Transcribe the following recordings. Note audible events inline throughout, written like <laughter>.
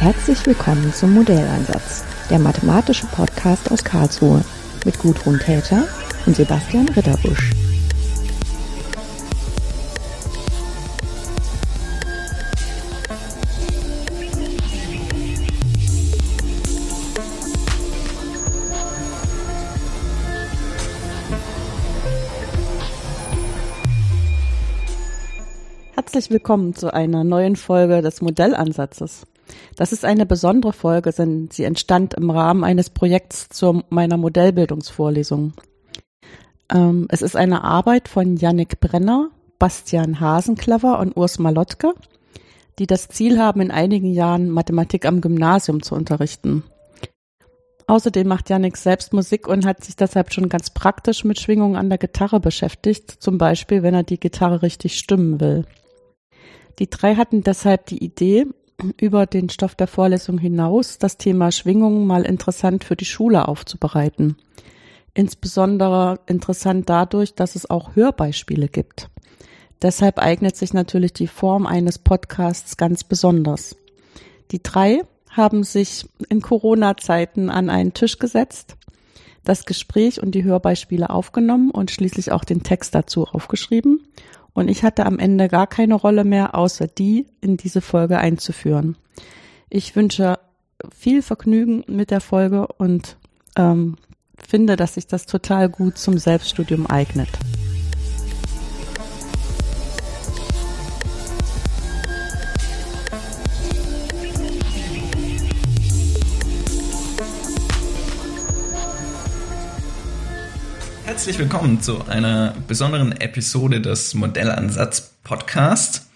Herzlich willkommen zum Modellansatz, der mathematische Podcast aus Karlsruhe mit Gudrun Täter und Sebastian Ritterbusch. Herzlich willkommen zu einer neuen Folge des Modellansatzes. Das ist eine besondere Folge, denn sie entstand im Rahmen eines Projekts zu meiner Modellbildungsvorlesung. Ähm, es ist eine Arbeit von Yannick Brenner, Bastian Hasenclever und Urs Malotke, die das Ziel haben, in einigen Jahren Mathematik am Gymnasium zu unterrichten. Außerdem macht Yannick selbst Musik und hat sich deshalb schon ganz praktisch mit Schwingungen an der Gitarre beschäftigt, zum Beispiel, wenn er die Gitarre richtig stimmen will. Die drei hatten deshalb die Idee, über den Stoff der Vorlesung hinaus das Thema Schwingungen mal interessant für die Schule aufzubereiten. Insbesondere interessant dadurch, dass es auch Hörbeispiele gibt. Deshalb eignet sich natürlich die Form eines Podcasts ganz besonders. Die drei haben sich in Corona-Zeiten an einen Tisch gesetzt, das Gespräch und die Hörbeispiele aufgenommen und schließlich auch den Text dazu aufgeschrieben und ich hatte am Ende gar keine Rolle mehr, außer die in diese Folge einzuführen. Ich wünsche viel Vergnügen mit der Folge und ähm, finde, dass sich das total gut zum Selbststudium eignet. Herzlich willkommen zu einer besonderen Episode des Modellansatz Podcast.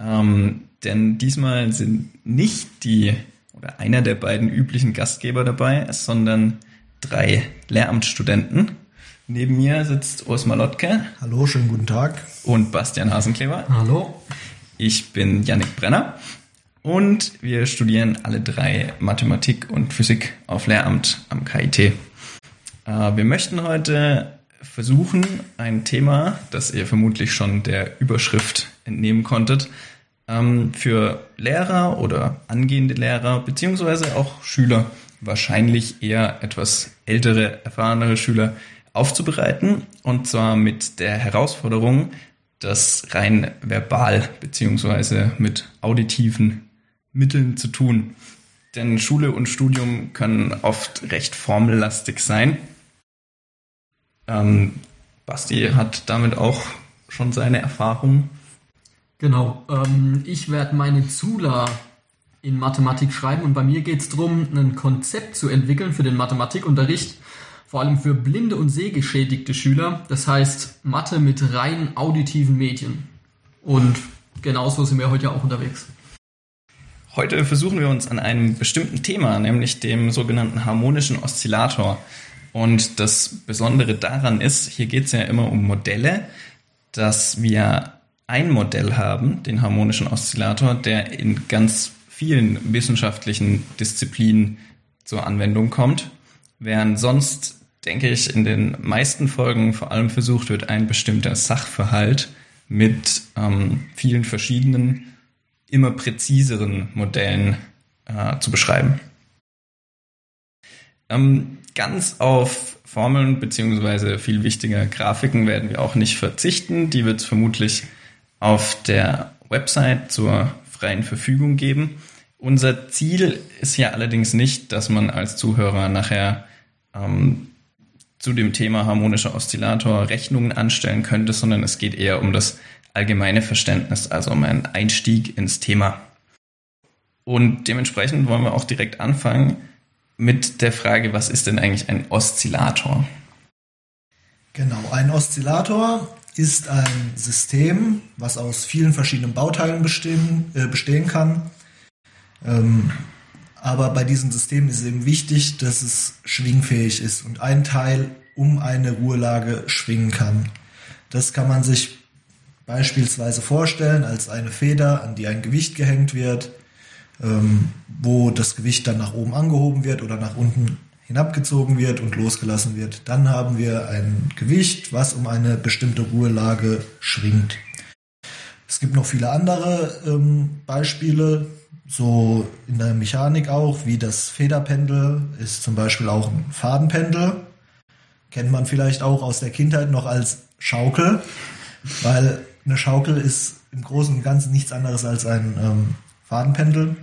Ähm, denn diesmal sind nicht die oder einer der beiden üblichen Gastgeber dabei, sondern drei Lehramtsstudenten. Neben mir sitzt Urs Malotke. Hallo, schönen guten Tag. Und Bastian Hasenkleber. Hallo. Ich bin Yannick Brenner und wir studieren alle drei Mathematik und Physik auf Lehramt am KIT. Äh, wir möchten heute versuchen, ein Thema, das ihr vermutlich schon der Überschrift entnehmen konntet, ähm, für Lehrer oder angehende Lehrer beziehungsweise auch Schüler, wahrscheinlich eher etwas ältere, erfahrenere Schüler aufzubereiten und zwar mit der Herausforderung, das rein verbal beziehungsweise mit auditiven Mitteln zu tun. Denn Schule und Studium können oft recht formellastig sein ähm, Basti hat damit auch schon seine Erfahrungen. Genau. Ähm, ich werde meine Zula in Mathematik schreiben und bei mir geht es darum, ein Konzept zu entwickeln für den Mathematikunterricht, vor allem für blinde und sehgeschädigte Schüler. Das heißt Mathe mit rein auditiven Medien. Und genauso sind wir heute ja auch unterwegs. Heute versuchen wir uns an einem bestimmten Thema, nämlich dem sogenannten harmonischen Oszillator, und das Besondere daran ist, hier geht es ja immer um Modelle, dass wir ein Modell haben, den harmonischen Oszillator, der in ganz vielen wissenschaftlichen Disziplinen zur Anwendung kommt, während sonst, denke ich, in den meisten Folgen vor allem versucht wird, ein bestimmter Sachverhalt mit ähm, vielen verschiedenen, immer präziseren Modellen äh, zu beschreiben. Ähm, ganz auf Formeln beziehungsweise viel wichtiger Grafiken werden wir auch nicht verzichten. Die wird es vermutlich auf der Website zur freien Verfügung geben. Unser Ziel ist ja allerdings nicht, dass man als Zuhörer nachher ähm, zu dem Thema harmonischer Oszillator Rechnungen anstellen könnte, sondern es geht eher um das allgemeine Verständnis, also um einen Einstieg ins Thema. Und dementsprechend wollen wir auch direkt anfangen mit der Frage, was ist denn eigentlich ein Oszillator? Genau, ein Oszillator ist ein System, was aus vielen verschiedenen Bauteilen bestehen, äh, bestehen kann. Ähm, aber bei diesem System ist es eben wichtig, dass es schwingfähig ist und ein Teil um eine Ruhelage schwingen kann. Das kann man sich beispielsweise vorstellen als eine Feder, an die ein Gewicht gehängt wird ähm, wo das Gewicht dann nach oben angehoben wird oder nach unten hinabgezogen wird und losgelassen wird. Dann haben wir ein Gewicht, was um eine bestimmte Ruhelage schwingt. Es gibt noch viele andere ähm, Beispiele, so in der Mechanik auch, wie das Federpendel ist zum Beispiel auch ein Fadenpendel. Kennt man vielleicht auch aus der Kindheit noch als Schaukel, weil eine Schaukel ist im Großen und Ganzen nichts anderes als ein ähm, Fadenpendel.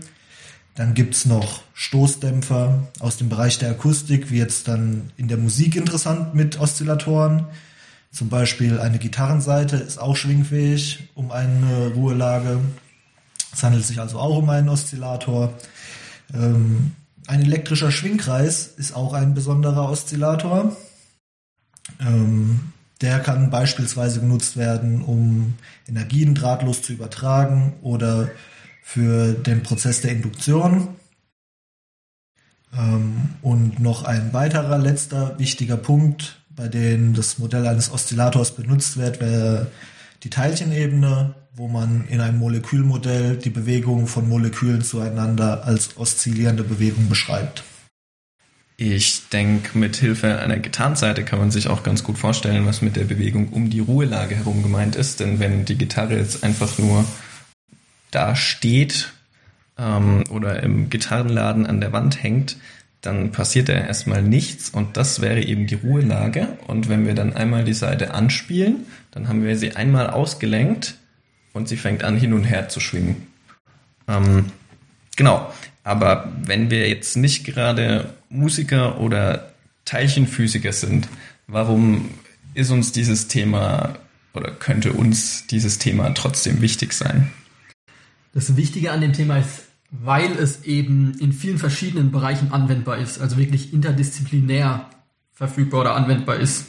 Dann gibt's noch Stoßdämpfer aus dem Bereich der Akustik, wie jetzt dann in der Musik interessant mit Oszillatoren. Zum Beispiel eine Gitarrenseite ist auch schwingfähig um eine Ruhelage. Es handelt sich also auch um einen Oszillator. Ähm, ein elektrischer Schwingkreis ist auch ein besonderer Oszillator. Ähm, der kann beispielsweise genutzt werden, um Energien drahtlos zu übertragen oder für den Prozess der Induktion. Ähm, und noch ein weiterer letzter wichtiger Punkt, bei dem das Modell eines Oszillators benutzt wird, wäre die Teilchenebene, wo man in einem Molekülmodell die Bewegung von Molekülen zueinander als oszillierende Bewegung beschreibt. Ich denke, mit Hilfe einer Gitarrenseite kann man sich auch ganz gut vorstellen, was mit der Bewegung um die Ruhelage herum gemeint ist. Denn wenn die Gitarre jetzt einfach nur da steht ähm, oder im Gitarrenladen an der Wand hängt, dann passiert da erstmal nichts und das wäre eben die Ruhelage. Und wenn wir dann einmal die Seite anspielen, dann haben wir sie einmal ausgelenkt und sie fängt an hin und her zu schwingen. Ähm, genau, aber wenn wir jetzt nicht gerade Musiker oder Teilchenphysiker sind, warum ist uns dieses Thema oder könnte uns dieses Thema trotzdem wichtig sein? Das Wichtige an dem Thema ist, weil es eben in vielen verschiedenen Bereichen anwendbar ist, also wirklich interdisziplinär verfügbar oder anwendbar ist.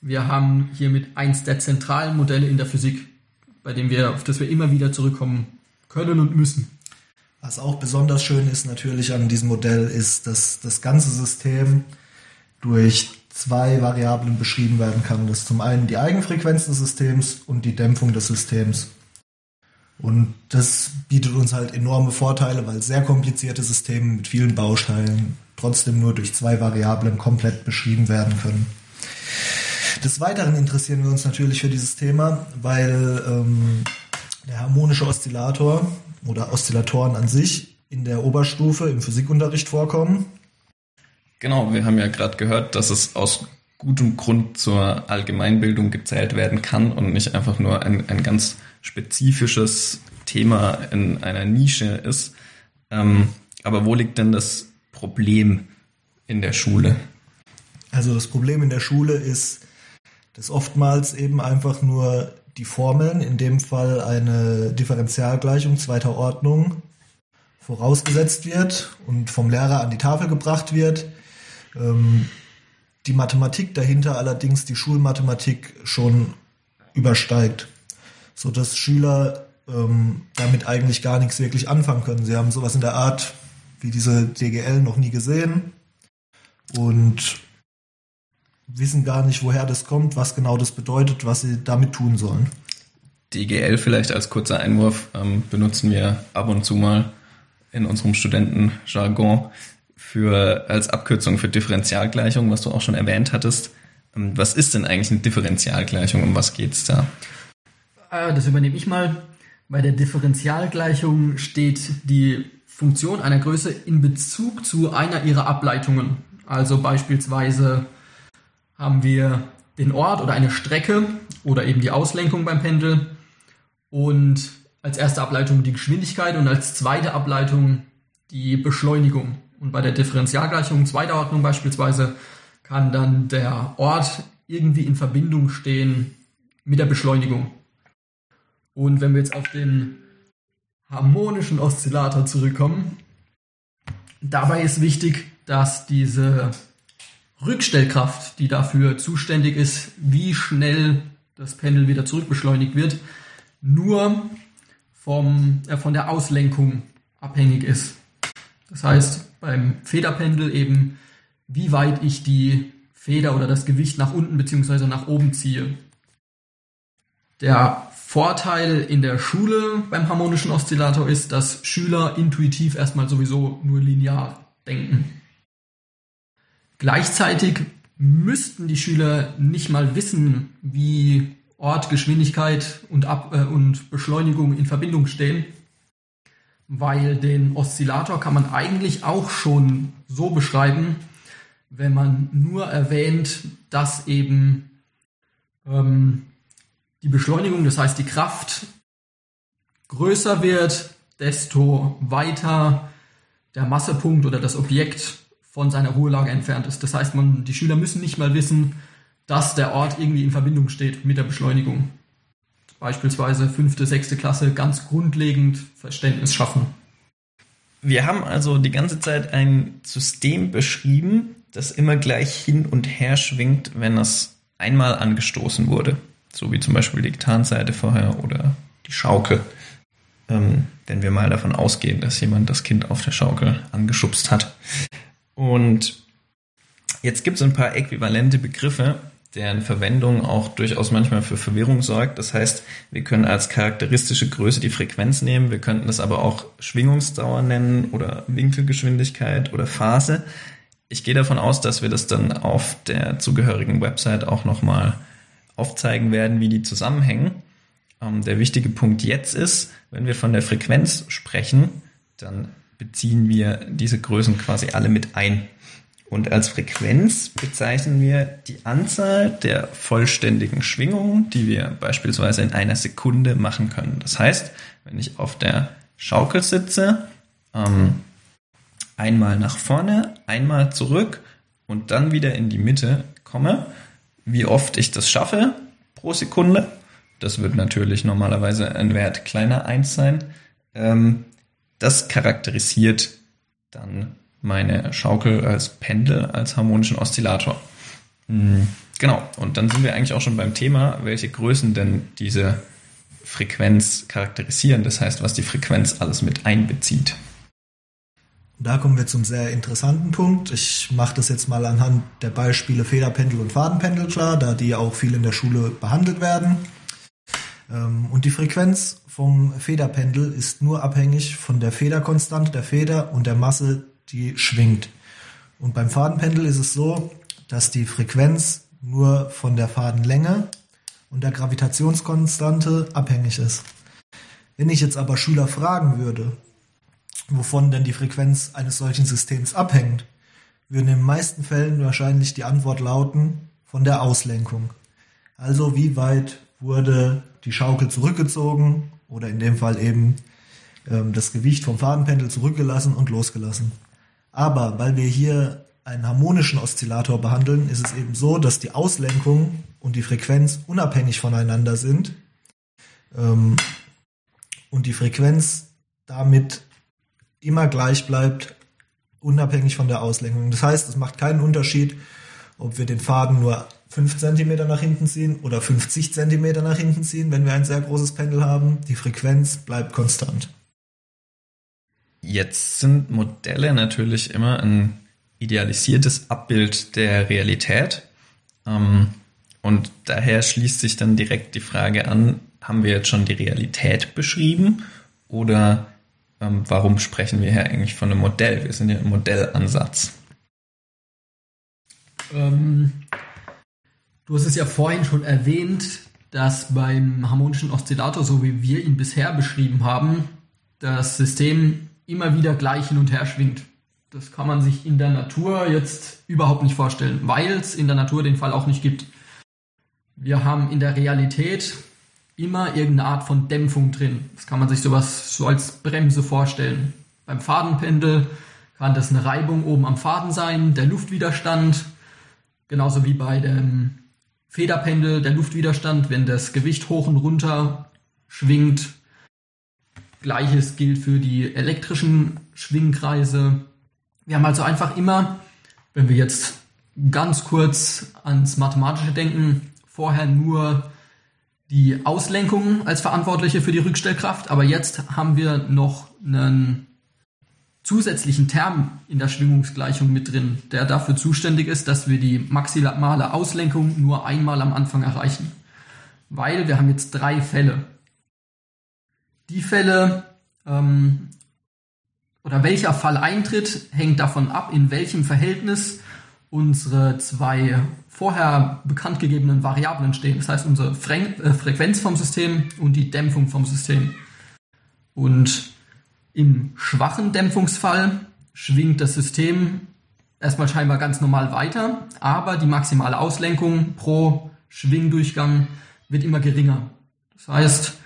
Wir haben hiermit eins der zentralen Modelle in der Physik, bei dem wir, auf das wir immer wieder zurückkommen können und müssen. Was auch besonders schön ist natürlich an diesem Modell, ist, dass das ganze System durch zwei Variablen beschrieben werden kann. Das ist zum einen die Eigenfrequenz des Systems und die Dämpfung des Systems. Und das bietet uns halt enorme Vorteile, weil sehr komplizierte Systeme mit vielen Bausteilen trotzdem nur durch zwei Variablen komplett beschrieben werden können. Des Weiteren interessieren wir uns natürlich für dieses Thema, weil ähm, der harmonische Oszillator oder Oszillatoren an sich in der Oberstufe im Physikunterricht vorkommen. Genau, wir haben ja gerade gehört, dass es aus gutem Grund zur Allgemeinbildung gezählt werden kann und nicht einfach nur ein, ein ganz spezifisches Thema in einer Nische ist. Ähm, aber wo liegt denn das Problem in der Schule? Also das Problem in der Schule ist, dass oftmals eben einfach nur die Formeln, in dem Fall eine Differentialgleichung zweiter Ordnung, vorausgesetzt wird und vom Lehrer an die Tafel gebracht wird. Ähm, die Mathematik dahinter allerdings die Schulmathematik schon übersteigt, so dass Schüler ähm, damit eigentlich gar nichts wirklich anfangen können. Sie haben sowas in der Art wie diese DGL noch nie gesehen und wissen gar nicht, woher das kommt, was genau das bedeutet, was sie damit tun sollen. DGL vielleicht als kurzer Einwurf ähm, benutzen wir ab und zu mal in unserem Studentenjargon für als Abkürzung für Differentialgleichung, was du auch schon erwähnt hattest. Ähm, was ist denn eigentlich eine Differentialgleichung? Um was geht's da? Äh, das übernehme ich mal. Bei der Differentialgleichung steht die Funktion einer Größe in Bezug zu einer ihrer Ableitungen. Also beispielsweise haben wir den Ort oder eine Strecke oder eben die Auslenkung beim Pendel und als erste Ableitung die Geschwindigkeit und als zweite Ableitung die Beschleunigung. Und bei der Differentialgleichung zweiter Ordnung beispielsweise kann dann der Ort irgendwie in Verbindung stehen mit der Beschleunigung. Und wenn wir jetzt auf den harmonischen Oszillator zurückkommen, dabei ist wichtig, dass diese Rückstellkraft, die dafür zuständig ist, wie schnell das Pendel wieder zurückbeschleunigt wird, nur vom, äh, von der Auslenkung abhängig ist. Das heißt, beim Federpendel eben, wie weit ich die Feder oder das Gewicht nach unten bzw. nach oben ziehe. Der Vorteil in der Schule beim harmonischen Oszillator ist, dass Schüler intuitiv erstmal sowieso nur linear denken. Gleichzeitig müssten die Schüler nicht mal wissen, wie Ort, Geschwindigkeit und, Ab äh, und Beschleunigung in Verbindung stehen, weil den Oszillator kann man eigentlich auch schon so beschreiben, wenn man nur erwähnt, dass eben ähm, die Beschleunigung, das heißt die Kraft, größer wird, desto weiter der Massepunkt oder das Objekt von seiner Ruhelage entfernt ist. Das heißt, man, die Schüler müssen nicht mal wissen, dass der Ort irgendwie in Verbindung steht mit der Beschleunigung. Beispielsweise fünfte, sechste Klasse ganz grundlegend Verständnis schaffen. Wir haben also die ganze Zeit ein System beschrieben, das immer gleich hin und her schwingt, wenn es einmal angestoßen wurde. So wie zum Beispiel die Gitarrenseite vorher oder die Schaukel. Ähm, wenn wir mal davon ausgehen, dass jemand das Kind auf der Schaukel angeschubst hat. Und jetzt gibt es ein paar äquivalente Begriffe, deren Verwendung auch durchaus manchmal für Verwirrung sorgt. Das heißt, wir können als charakteristische Größe die Frequenz nehmen, wir könnten das aber auch Schwingungsdauer nennen oder Winkelgeschwindigkeit oder Phase. Ich gehe davon aus, dass wir das dann auf der zugehörigen Website auch nochmal aufzeigen werden, wie die zusammenhängen. Ähm, der wichtige Punkt jetzt ist, wenn wir von der Frequenz sprechen, dann beziehen wir diese Größen quasi alle mit ein. Und als Frequenz bezeichnen wir die Anzahl der vollständigen Schwingungen, die wir beispielsweise in einer Sekunde machen können. Das heißt, wenn ich auf der Schaukel sitze, ähm, einmal nach vorne, einmal zurück und dann wieder in die Mitte komme, wie oft ich das schaffe pro Sekunde, das wird natürlich normalerweise ein Wert kleiner 1 sein, ähm, das charakterisiert dann meine Schaukel als Pendel, als harmonischen Oszillator. Mhm. Genau, und dann sind wir eigentlich auch schon beim Thema, welche Größen denn diese Frequenz charakterisieren, das heißt, was die Frequenz alles mit einbezieht. Da kommen wir zum sehr interessanten Punkt. Ich mache das jetzt mal anhand der Beispiele Federpendel und Fadenpendel klar, da die auch viel in der Schule behandelt werden. Ähm, und die Frequenz vom Federpendel ist nur abhängig von der Federkonstante der Feder und der Masse die schwingt. Und beim Fadenpendel ist es so, dass die Frequenz nur von der Fadenlänge und der Gravitationskonstante abhängig ist. Wenn ich jetzt aber Schüler fragen würde, wovon denn die Frequenz eines solchen Systems abhängt, würden in den meisten Fällen wahrscheinlich die Antwort lauten von der Auslenkung. Also wie weit wurde die Schaukel zurückgezogen oder in dem Fall eben ähm, das Gewicht vom Fadenpendel zurückgelassen und losgelassen. Aber weil wir hier einen harmonischen Oszillator behandeln, ist es eben so, dass die Auslenkung und die Frequenz unabhängig voneinander sind ähm, und die Frequenz damit immer gleich bleibt, unabhängig von der Auslenkung. Das heißt, es macht keinen Unterschied, ob wir den Faden nur 5 cm nach hinten ziehen oder 50 cm nach hinten ziehen, wenn wir ein sehr großes Pendel haben. Die Frequenz bleibt konstant. Jetzt sind Modelle natürlich immer ein idealisiertes Abbild der Realität. Ähm, und daher schließt sich dann direkt die Frage an, haben wir jetzt schon die Realität beschrieben oder ähm, warum sprechen wir hier eigentlich von einem Modell? Wir sind ja im Modellansatz. Ähm, du hast es ja vorhin schon erwähnt, dass beim harmonischen Oszillator, so wie wir ihn bisher beschrieben haben, das System immer wieder gleich hin und her schwingt. Das kann man sich in der Natur jetzt überhaupt nicht vorstellen, weil es in der Natur den Fall auch nicht gibt. Wir haben in der Realität immer irgendeine Art von Dämpfung drin. Das kann man sich sowas so als Bremse vorstellen. Beim Fadenpendel kann das eine Reibung oben am Faden sein, der Luftwiderstand, genauso wie bei dem Federpendel der Luftwiderstand, wenn das Gewicht hoch und runter schwingt, Gleiches gilt für die elektrischen Schwingkreise. Wir haben also einfach immer, wenn wir jetzt ganz kurz ans Mathematische denken, vorher nur die Auslenkung als Verantwortliche für die Rückstellkraft, aber jetzt haben wir noch einen zusätzlichen Term in der Schwingungsgleichung mit drin, der dafür zuständig ist, dass wir die maximale Auslenkung nur einmal am Anfang erreichen. Weil wir haben jetzt drei Fälle. Die Fälle ähm, oder welcher Fall eintritt, hängt davon ab, in welchem Verhältnis unsere zwei vorher bekannt gegebenen Variablen stehen. Das heißt unsere Fre äh, Frequenz vom System und die Dämpfung vom System. Und im schwachen Dämpfungsfall schwingt das System erstmal scheinbar ganz normal weiter, aber die maximale Auslenkung pro Schwingdurchgang wird immer geringer. Das heißt,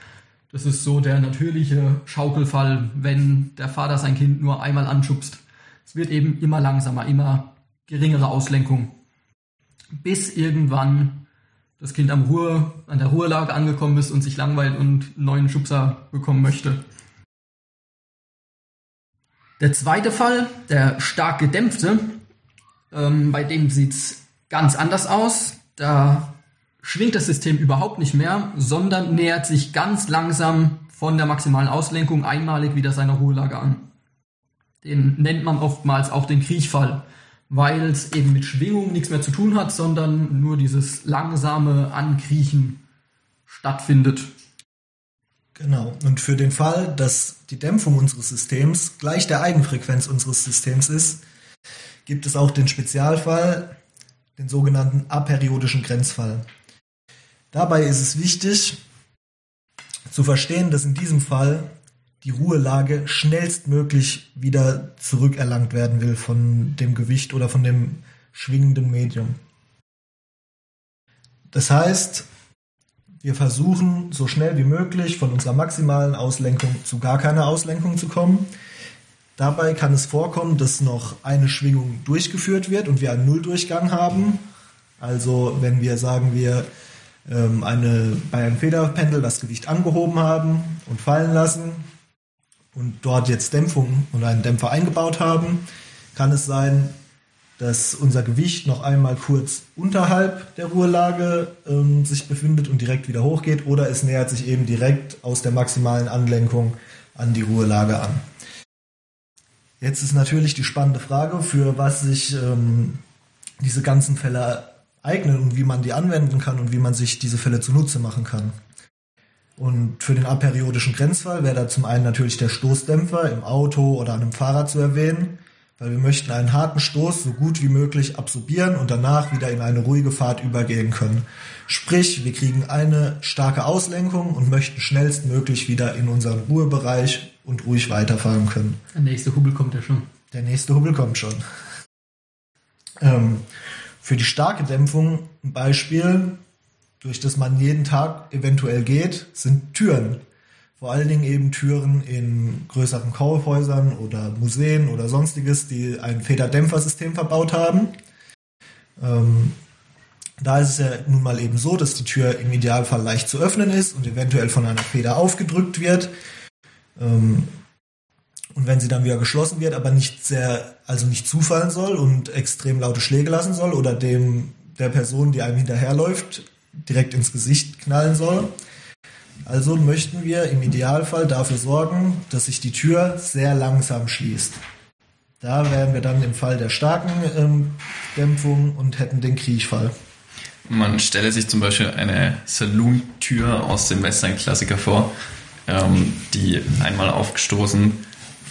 das ist so der natürliche Schaukelfall, wenn der Vater sein Kind nur einmal anschubst. Es wird eben immer langsamer, immer geringere Auslenkung. Bis irgendwann das Kind am Ruhe, an der Ruhelage angekommen ist und sich langweilt und einen neuen Schubser bekommen möchte. Der zweite Fall, der stark gedämpfte, ähm, bei dem sieht's ganz anders aus. Da schwingt das System überhaupt nicht mehr, sondern nähert sich ganz langsam von der maximalen Auslenkung einmalig wieder seiner Ruhelage an. Den nennt man oftmals auch den Kriechfall, weil es eben mit Schwingung nichts mehr zu tun hat, sondern nur dieses langsame Ankriechen stattfindet. Genau. Und für den Fall, dass die Dämpfung unseres Systems gleich der Eigenfrequenz unseres Systems ist, gibt es auch den Spezialfall, den sogenannten aperiodischen Grenzfall. Dabei ist es wichtig zu verstehen, dass in diesem Fall die Ruhelage schnellstmöglich wieder zurückerlangt werden will von dem Gewicht oder von dem schwingenden Medium. Das heißt, wir versuchen so schnell wie möglich von unserer maximalen Auslenkung zu gar keiner Auslenkung zu kommen. Dabei kann es vorkommen, dass noch eine Schwingung durchgeführt wird und wir einen Nulldurchgang haben. Also wenn wir sagen, wir ähm, eine, bei einem Federpendel das Gewicht angehoben haben und fallen lassen und dort jetzt Dämpfung und einen Dämpfer eingebaut haben, kann es sein, dass unser Gewicht noch einmal kurz unterhalb der Ruhelage ähm, sich befindet und direkt wieder hochgeht oder es nähert sich eben direkt aus der maximalen Anlenkung an die Ruhelage an. Jetzt ist natürlich die spannende Frage, für was sich ähm, diese ganzen Fälle eignen und wie man die anwenden kann und wie man sich diese Fälle zunutze machen kann. Und für den aperiodischen Grenzfall wäre da zum einen natürlich der Stoßdämpfer im Auto oder an einem Fahrrad zu erwähnen weil wir möchten einen harten Stoß so gut wie möglich absorbieren und danach wieder in eine ruhige Fahrt übergehen können. Sprich, wir kriegen eine starke Auslenkung und möchten schnellstmöglich wieder in unseren Ruhebereich und ruhig weiterfahren können. Der nächste Hubbel kommt ja schon. Der nächste Hubbel kommt schon. Ähm, für die starke Dämpfung ein Beispiel, durch das man jeden Tag eventuell geht, sind Türen vor allen Dingen eben Türen in größeren Kaufhäusern oder Museen oder sonstiges, die ein Federdämpfersystem verbaut haben. Ähm, da ist es ja nun mal eben so, dass die Tür im Idealfall leicht zu öffnen ist und eventuell von einer Feder aufgedrückt wird. Ähm, und wenn sie dann wieder geschlossen wird, aber nicht sehr, also nicht zufallen soll und extrem laute Schläge lassen soll oder dem der Person, die einem hinterherläuft, direkt ins Gesicht knallen soll, also möchten wir im Idealfall dafür sorgen, dass sich die Tür sehr langsam schließt. Da wären wir dann im Fall der starken ähm, Dämpfung und hätten den Kriechfall. Man stelle sich zum Beispiel eine Saloon-Tür aus dem Western-Klassiker vor, ähm, die einmal aufgestoßen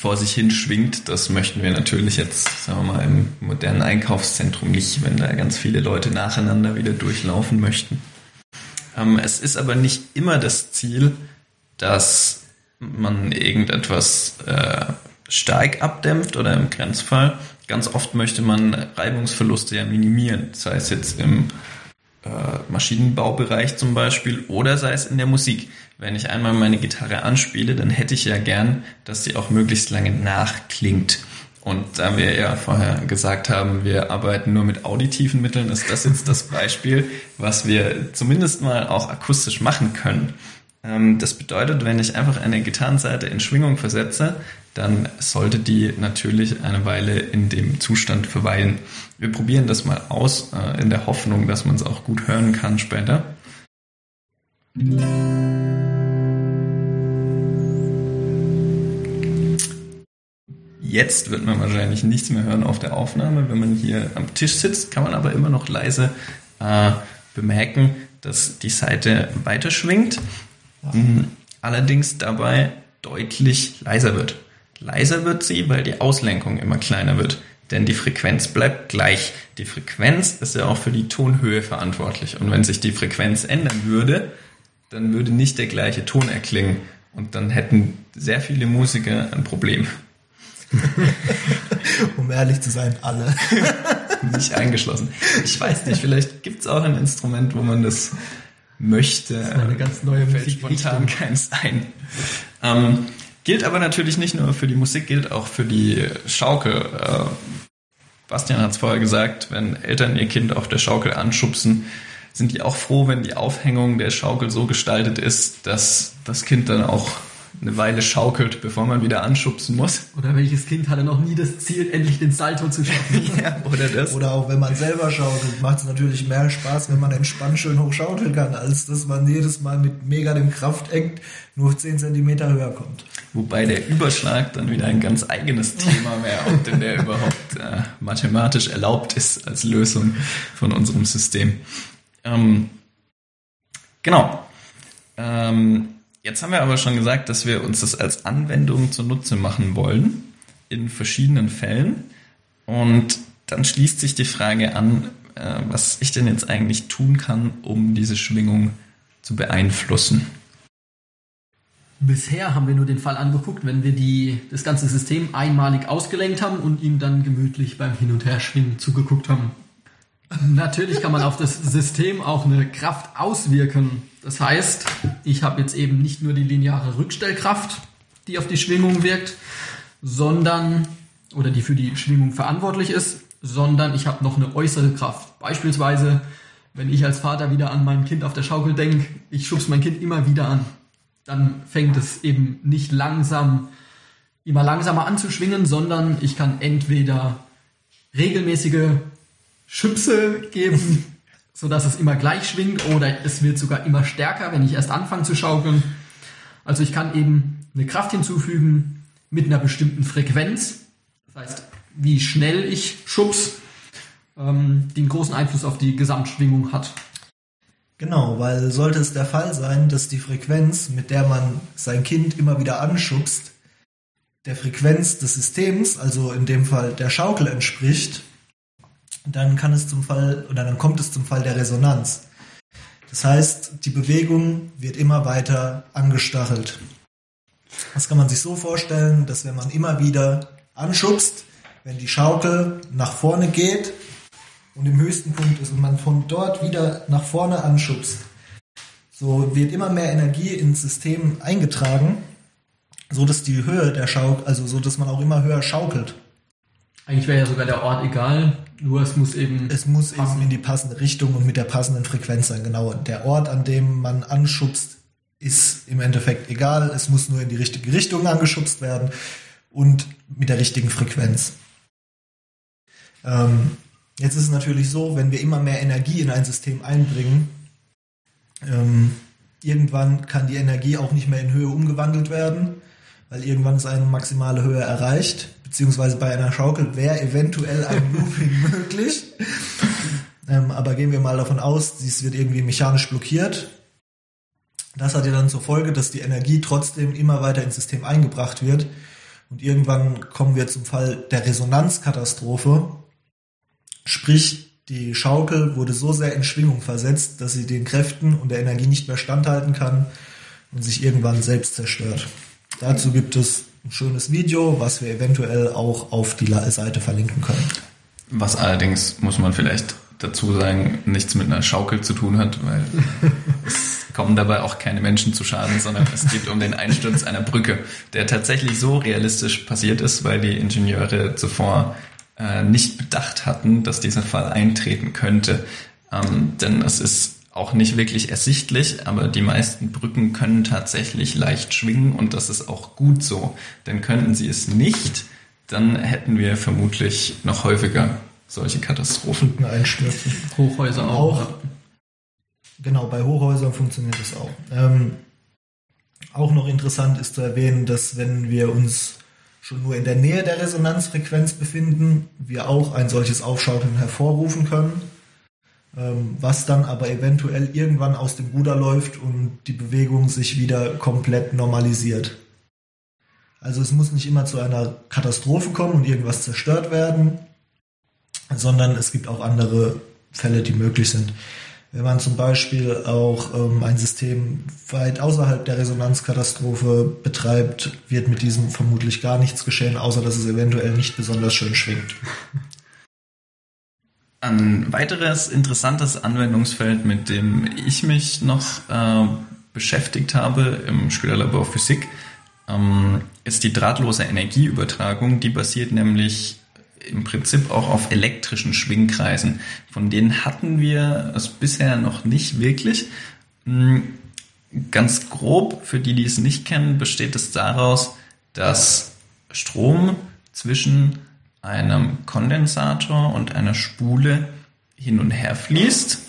vor sich hin schwingt. Das möchten wir natürlich jetzt, sagen wir mal, im modernen Einkaufszentrum nicht, wenn da ganz viele Leute nacheinander wieder durchlaufen möchten. Ähm, es ist aber nicht immer das Ziel, dass man irgendetwas äh, stark abdämpft oder im Grenzfall. Ganz oft möchte man Reibungsverluste ja minimieren, sei es jetzt im äh, Maschinenbaubereich zum Beispiel oder sei es in der Musik. Wenn ich einmal meine Gitarre anspiele, dann hätte ich ja gern, dass sie auch möglichst lange nachklingt. Und da wir ja vorher gesagt haben, wir arbeiten nur mit auditiven Mitteln, ist das jetzt das Beispiel, was wir zumindest mal auch akustisch machen können. Ähm, das bedeutet, wenn ich einfach eine Gitarrenseite in Schwingung versetze, dann sollte die natürlich eine Weile in dem Zustand verweilen. Wir probieren das mal aus, äh, in der Hoffnung, dass man es auch gut hören kann später. Jetzt wird man wahrscheinlich nichts mehr hören auf der Aufnahme. Wenn man hier am Tisch sitzt, kann man aber immer noch leise äh, bemerken, dass die Seite weiter schwingt, mhm. allerdings dabei deutlich leiser wird. Leiser wird sie, weil die Auslenkung immer kleiner wird. denn die Frequenz bleibt gleich. Die Frequenz ist ja auch für die Tonhöhe verantwortlich. Und wenn sich die Frequenz ändern würde, dann würde nicht der gleiche Ton erklingen. Und dann hätten sehr viele Musiker ein Problem. <laughs> um ehrlich zu sein, alle. <laughs> nicht eingeschlossen. Ich weiß nicht, vielleicht gibt es auch ein Instrument, wo man das möchte. Das ist eine ganz neue Fällt spontan keins ein. Ähm, gilt aber natürlich nicht nur für die Musik, gilt auch für die Schaukel. Äh, Bastian hat es vorher gesagt, wenn Eltern ihr Kind auf der Schaukel anschubsen, sind die auch froh, wenn die Aufhängung der Schaukel so gestaltet ist, dass das Kind dann auch eine Weile schaukelt, bevor man wieder anschubsen muss. Oder welches Kind hatte noch nie das Ziel, endlich den Salto zu schaffen? <laughs> ja, oder das. Oder auch wenn man selber schaukelt, macht es natürlich mehr Spaß, wenn man entspannt schön hoch schaukeln kann, als dass man jedes Mal mit mega dem Krafteck nur 10 cm höher kommt. Wobei der Überschlag dann wieder ein ganz eigenes Thema wäre, ob denn der überhaupt äh, mathematisch erlaubt ist als Lösung von unserem System. Ähm, genau. Ähm, Jetzt haben wir aber schon gesagt, dass wir uns das als Anwendung zunutze machen wollen in verschiedenen Fällen. Und dann schließt sich die Frage an, äh, was ich denn jetzt eigentlich tun kann, um diese Schwingung zu beeinflussen. Bisher haben wir nur den Fall angeguckt, wenn wir die, das ganze System einmalig ausgelenkt haben und ihm dann gemütlich beim Hin- und Herschwingen zugeguckt haben. Natürlich kann man auf das System auch eine Kraft auswirken. Das heißt, ich habe jetzt eben nicht nur die lineare Rückstellkraft, die auf die Schwingung wirkt, sondern, oder die für die Schwingung verantwortlich ist, sondern ich habe noch eine äußere Kraft. Beispielsweise, wenn ich als Vater wieder an mein Kind auf der Schaukel denke, ich schubse mein Kind immer wieder an, dann fängt es eben nicht langsam, immer langsamer an zu schwingen, sondern ich kann entweder regelmäßige Schüpse geben, <laughs> sodass es immer gleich schwingt oder es wird sogar immer stärker, wenn ich erst anfange zu schaukeln. Also ich kann eben eine Kraft hinzufügen mit einer bestimmten Frequenz, das heißt, wie schnell ich schubs, ähm, die einen großen Einfluss auf die Gesamtschwingung hat. Genau, weil sollte es der Fall sein, dass die Frequenz, mit der man sein Kind immer wieder anschubst, der Frequenz des Systems, also in dem Fall der Schaukel entspricht, dann kann es zum Fall oder dann kommt es zum Fall der Resonanz. Das heißt, die Bewegung wird immer weiter angestachelt. Das kann man sich so vorstellen, dass wenn man immer wieder anschubst, wenn die Schaukel nach vorne geht und im höchsten Punkt ist und man von dort wieder nach vorne anschubst, so wird immer mehr Energie ins System eingetragen, so dass die Höhe der Schaukel, also so dass man auch immer höher schaukelt. Eigentlich wäre ja sogar der Ort egal, nur es muss eben. Es muss passen. eben in die passende Richtung und mit der passenden Frequenz sein. Genau. Der Ort, an dem man anschubst, ist im Endeffekt egal. Es muss nur in die richtige Richtung angeschubst werden und mit der richtigen Frequenz. Ähm, jetzt ist es natürlich so, wenn wir immer mehr Energie in ein System einbringen, ähm, irgendwann kann die Energie auch nicht mehr in Höhe umgewandelt werden, weil irgendwann ist eine maximale Höhe erreicht beziehungsweise bei einer Schaukel wäre eventuell ein <laughs> Looping möglich. Ähm, aber gehen wir mal davon aus, dies wird irgendwie mechanisch blockiert. Das hat ja dann zur Folge, dass die Energie trotzdem immer weiter ins System eingebracht wird. Und irgendwann kommen wir zum Fall der Resonanzkatastrophe. Sprich, die Schaukel wurde so sehr in Schwingung versetzt, dass sie den Kräften und der Energie nicht mehr standhalten kann und sich irgendwann selbst zerstört. Dazu gibt es ein schönes Video, was wir eventuell auch auf die Seite verlinken können. Was allerdings, muss man vielleicht dazu sagen, nichts mit einer Schaukel zu tun hat, weil <laughs> es kommen dabei auch keine Menschen zu Schaden, sondern es geht um den Einsturz einer Brücke, der tatsächlich so realistisch passiert ist, weil die Ingenieure zuvor äh, nicht bedacht hatten, dass dieser Fall eintreten könnte. Ähm, denn es ist auch nicht wirklich ersichtlich, aber die meisten Brücken können tatsächlich leicht schwingen und das ist auch gut so. Denn könnten sie es nicht, dann hätten wir vermutlich noch häufiger solche Katastrophen. Einstürze. Hochhäuser auch. auch. Genau, bei Hochhäusern funktioniert das auch. Ähm, auch noch interessant ist zu erwähnen, dass wenn wir uns schon nur in der Nähe der Resonanzfrequenz befinden, wir auch ein solches Aufschaukeln hervorrufen können was dann aber eventuell irgendwann aus dem Ruder läuft und die Bewegung sich wieder komplett normalisiert. Also es muss nicht immer zu einer Katastrophe kommen und irgendwas zerstört werden, sondern es gibt auch andere Fälle, die möglich sind. Wenn man zum Beispiel auch ähm, ein System weit außerhalb der Resonanzkatastrophe betreibt, wird mit diesem vermutlich gar nichts geschehen, außer dass es eventuell nicht besonders schön schwingt. Ein weiteres interessantes Anwendungsfeld, mit dem ich mich noch äh, beschäftigt habe im Schülerlabor Physik, ähm, ist die drahtlose Energieübertragung. Die basiert nämlich im Prinzip auch auf elektrischen Schwingkreisen. Von denen hatten wir es bisher noch nicht wirklich. Hm, ganz grob, für die, die es nicht kennen, besteht es daraus, dass Strom zwischen einem Kondensator und einer Spule hin und her fließt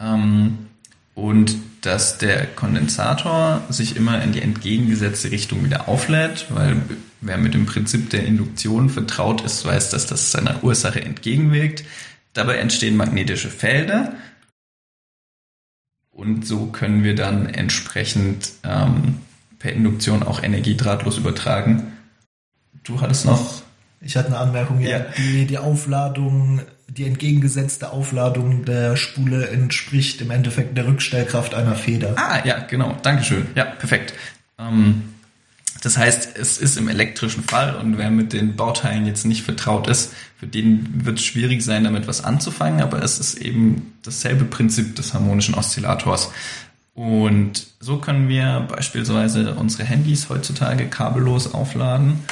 ähm, und dass der Kondensator sich immer in die entgegengesetzte Richtung wieder auflädt, weil wer mit dem Prinzip der Induktion vertraut ist, weiß, dass das seiner Ursache entgegenwirkt. Dabei entstehen magnetische Felder und so können wir dann entsprechend ähm, per Induktion auch Energie drahtlos übertragen. Du hattest noch. Ich hatte eine Anmerkung, ja. Die, die Aufladung die entgegengesetzte Aufladung der Spule entspricht im Endeffekt der Rückstellkraft einer Feder. Ah, ja, genau. Dankeschön. Ja, perfekt. Ähm, das heißt, es ist im elektrischen Fall und wer mit den Bauteilen jetzt nicht vertraut ist, für den wird es schwierig sein, damit was anzufangen, aber es ist eben dasselbe Prinzip des harmonischen Oszillators. Und so können wir beispielsweise unsere Handys heutzutage kabellos aufladen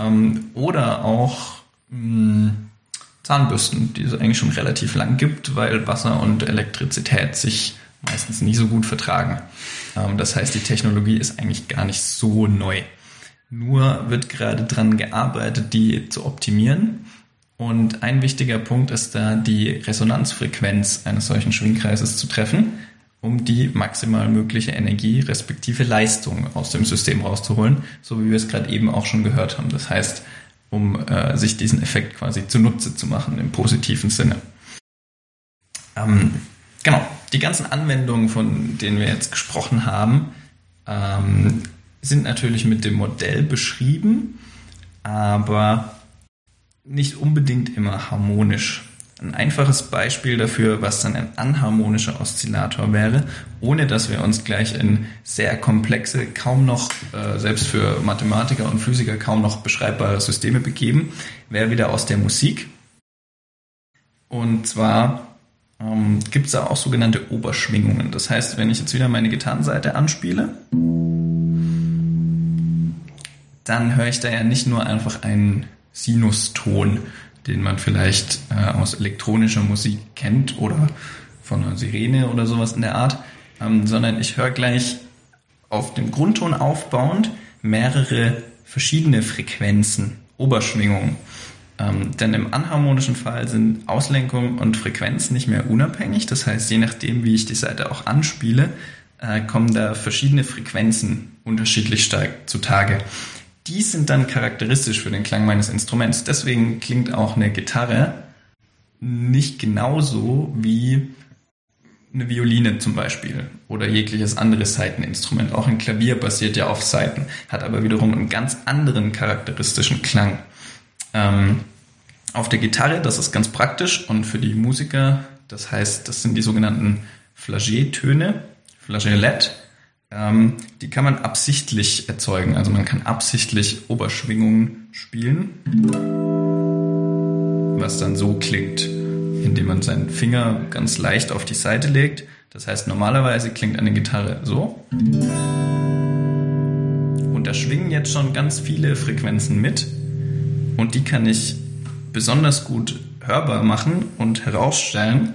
ähm, oder auch mh, hm, Zahnbürsten, die es eigentlich schon relativ lang gibt, weil Wasser und Elektrizität sich meistens nie so gut vertragen. Ähm, das heißt, die Technologie ist eigentlich gar nicht so neu. Nur wird gerade dran gearbeitet, die zu optimieren. Und ein wichtiger Punkt ist da, die Resonanzfrequenz eines solchen Schwingkreises zu treffen, um die maximal mögliche Energie respektive Leistung aus dem System rauszuholen, so wie wir es gerade eben auch schon gehört haben. Das heißt, um äh, sich diesen Effekt quasi zunutze zu machen im positiven Sinne. Ähm, genau, die ganzen Anwendungen, von denen wir jetzt gesprochen haben, ähm, sind natürlich mit dem Modell beschrieben, aber nicht unbedingt immer harmonisch. Ein einfaches Beispiel dafür, was dann ein anharmonischer Oszillator wäre, ohne dass wir uns gleich in sehr komplexe, kaum noch, äh, selbst für Mathematiker und Physiker kaum noch beschreibbare Systeme begeben, wäre wieder aus der Musik. Und zwar ähm, gibt es da auch sogenannte Oberschwingungen. Das heißt, wenn ich jetzt wieder meine Gitarrenseite anspiele, dann höre ich da ja nicht nur einfach einen Sinuston, den man vielleicht äh, aus elektronischer Musik kennt oder von einer Sirene oder sowas in der Art, ähm, sondern ich höre gleich auf dem Grundton aufbauend mehrere verschiedene Frequenzen, Oberschwingungen. Ähm, denn im anharmonischen Fall sind Auslenkung und Frequenz nicht mehr unabhängig. Das heißt, je nachdem, wie ich die Seite auch anspiele, äh, kommen da verschiedene Frequenzen unterschiedlich stark zutage die sind dann charakteristisch für den Klang meines Instruments. Deswegen klingt auch eine Gitarre nicht genauso wie eine Violine zum Beispiel oder jegliches anderes Saiteninstrument. Auch ein Klavier basiert ja auf Saiten, hat aber wiederum einen ganz anderen charakteristischen Klang. Ähm, auf der Gitarre, das ist ganz praktisch und für die Musiker, das heißt, das sind die sogenannten Flageotöne, Flageolett. Ähm, die kann man absichtlich erzeugen. Also man kann absichtlich Oberschwingungen spielen, was dann so klingt, indem man seinen Finger ganz leicht auf die Seite legt. Das heißt, normalerweise klingt eine Gitarre so. Und da schwingen jetzt schon ganz viele Frequenzen mit. Und die kann ich besonders gut hörbar machen und herausstellen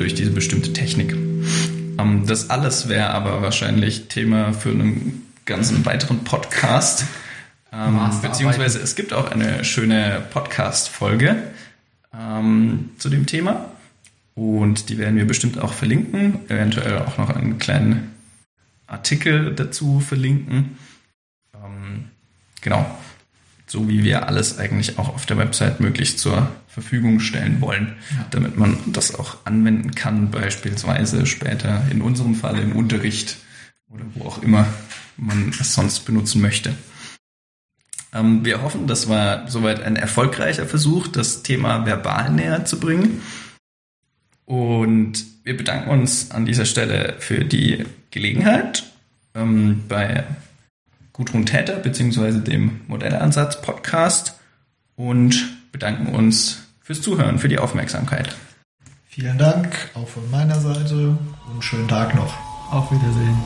durch diese bestimmte Technik. Ähm, das alles wäre aber wahrscheinlich Thema für einen ganzen weiteren Podcast. Ähm, beziehungsweise es gibt auch eine schöne Podcast-Folge ähm, zu dem Thema. Und die werden wir bestimmt auch verlinken. Eventuell auch noch einen kleinen Artikel dazu verlinken. Ähm, genau so wie wir alles eigentlich auch auf der Website möglichst zur Verfügung stellen wollen, ja. damit man das auch anwenden kann, beispielsweise später in unserem Fall im Unterricht oder wo auch immer man es sonst benutzen möchte. Ähm, wir hoffen, das war soweit ein erfolgreicher Versuch, das Thema verbal näher zu bringen. Und wir bedanken uns an dieser Stelle für die Gelegenheit ähm, bei Gudrun Täter bzw. dem Modellansatz Podcast und bedanken uns fürs Zuhören, für die Aufmerksamkeit. Vielen Dank auch von meiner Seite und schönen Tag noch. Auf Wiedersehen.